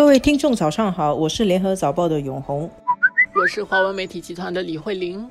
各位听众，早上好，我是联合早报的永红，我是华文媒体集团的李慧玲。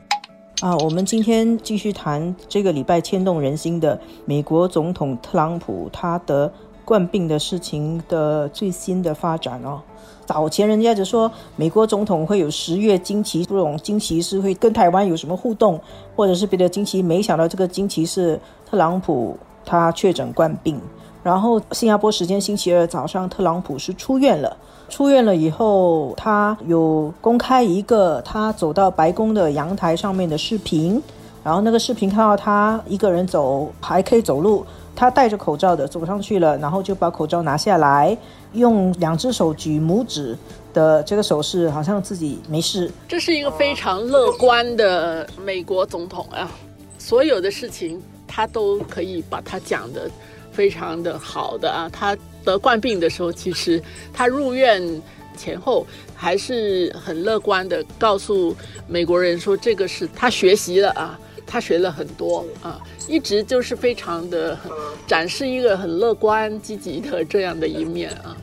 啊，我们今天继续谈这个礼拜牵动人心的美国总统特朗普他得冠病的事情的最新的发展哦。早前人家就说美国总统会有十月惊奇，这种惊奇是会跟台湾有什么互动，或者是别的惊奇，没想到这个惊奇是特朗普他确诊冠病。然后，新加坡时间星期二早上，特朗普是出院了。出院了以后，他有公开一个他走到白宫的阳台上面的视频。然后那个视频看到他一个人走，还可以走路。他戴着口罩的走上去了，然后就把口罩拿下来，用两只手举拇指的这个手势，好像自己没事。这是一个非常乐观的美国总统啊！所有的事情他都可以把它讲的。非常的好的啊，他得冠病的时候，其实他入院前后还是很乐观的，告诉美国人说这个是他学习了啊，他学了很多啊，一直就是非常的展示一个很乐观积极的这样的一面啊。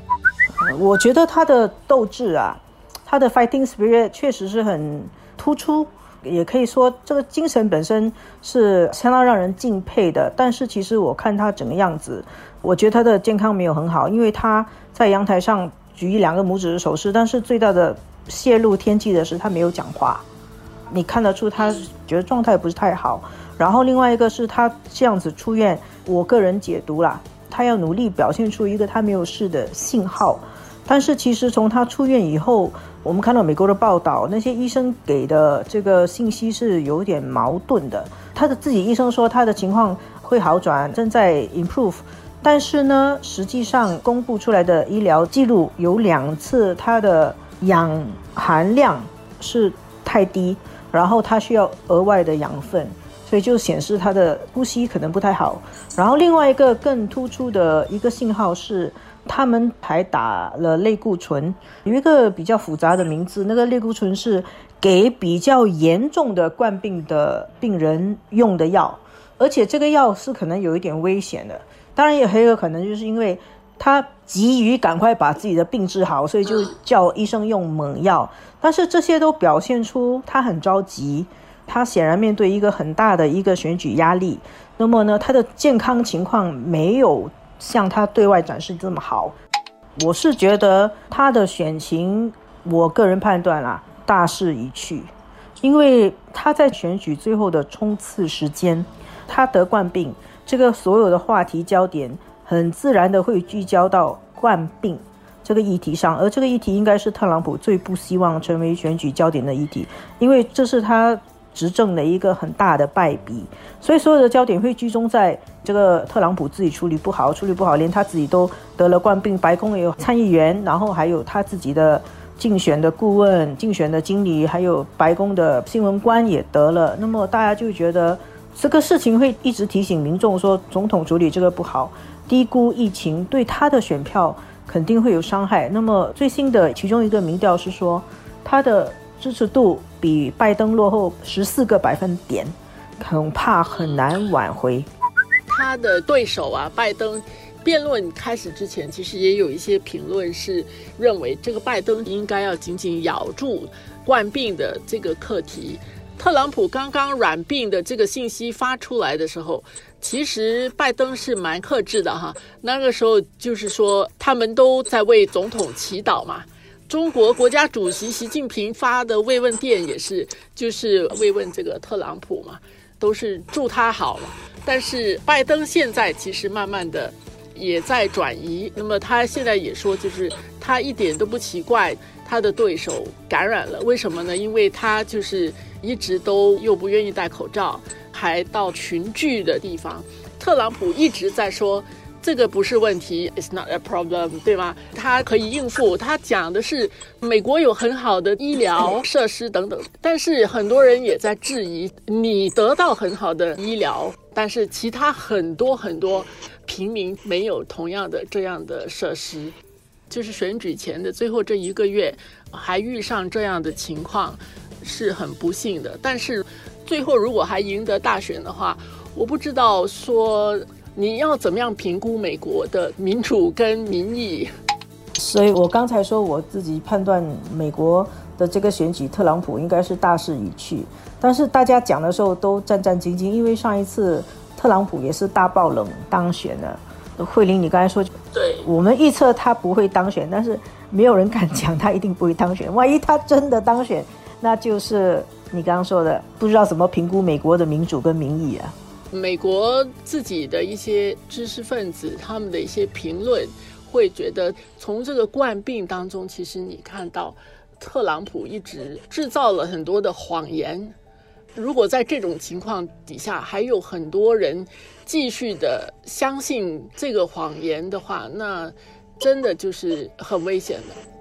我觉得他的斗志啊，他的 fighting spirit 确实是很突出。也可以说，这个精神本身是相当让人敬佩的。但是，其实我看他整个样子，我觉得他的健康没有很好，因为他在阳台上举一两个拇指的手势。但是最大的泄露天机的是，他没有讲话，你看得出他觉得状态不是太好。然后另外一个是他这样子出院，我个人解读啦，他要努力表现出一个他没有事的信号。但是其实从他出院以后，我们看到美国的报道，那些医生给的这个信息是有点矛盾的。他的自己医生说他的情况会好转，正在 improve，但是呢，实际上公布出来的医疗记录有两次他的氧含量是太低，然后他需要额外的养分，所以就显示他的呼吸可能不太好。然后另外一个更突出的一个信号是。他们还打了类固醇，有一个比较复杂的名字。那个类固醇是给比较严重的冠病的病人用的药，而且这个药是可能有一点危险的。当然也很有可能就是因为他急于赶快把自己的病治好，所以就叫医生用猛药。但是这些都表现出他很着急，他显然面对一个很大的一个选举压力。那么呢，他的健康情况没有。像他对外展示这么好，我是觉得他的选情，我个人判断啦，大势已去，因为他在选举最后的冲刺时间，他得冠病，这个所有的话题焦点很自然的会聚焦到冠病这个议题上，而这个议题应该是特朗普最不希望成为选举焦点的议题，因为这是他。执政的一个很大的败笔，所以所有的焦点会集中在这个特朗普自己处理不好，处理不好，连他自己都得了冠病。白宫也有参议员，然后还有他自己的竞选的顾问、竞选的经理，还有白宫的新闻官也得了。那么大家就觉得这个事情会一直提醒民众说，总统处理这个不好，低估疫情对他的选票肯定会有伤害。那么最新的其中一个民调是说，他的。支持度比拜登落后十四个百分点，恐怕很难挽回。他的对手啊，拜登，辩论开始之前，其实也有一些评论是认为，这个拜登应该要紧紧咬住冠病的这个课题。特朗普刚刚染病的这个信息发出来的时候，其实拜登是蛮克制的哈。那个时候就是说，他们都在为总统祈祷嘛。中国国家主席习近平发的慰问电也是，就是慰问这个特朗普嘛，都是祝他好了。但是拜登现在其实慢慢的也在转移，那么他现在也说，就是他一点都不奇怪他的对手感染了，为什么呢？因为他就是一直都又不愿意戴口罩，还到群聚的地方。特朗普一直在说。这个不是问题，It's not a problem，对吗？他可以应付。他讲的是美国有很好的医疗 设施等等，但是很多人也在质疑你得到很好的医疗，但是其他很多很多平民没有同样的这样的设施。就是选举前的最后这一个月，还遇上这样的情况，是很不幸的。但是最后如果还赢得大选的话，我不知道说。你要怎么样评估美国的民主跟民意？所以我刚才说我自己判断美国的这个选举，特朗普应该是大势已去。但是大家讲的时候都战战兢兢，因为上一次特朗普也是大爆冷当选的。慧玲，你刚才说，对我们预测他不会当选，但是没有人敢讲他一定不会当选。万一他真的当选，那就是你刚刚说的，不知道怎么评估美国的民主跟民意啊。美国自己的一些知识分子，他们的一些评论，会觉得从这个冠病当中，其实你看到特朗普一直制造了很多的谎言。如果在这种情况底下，还有很多人继续的相信这个谎言的话，那真的就是很危险的。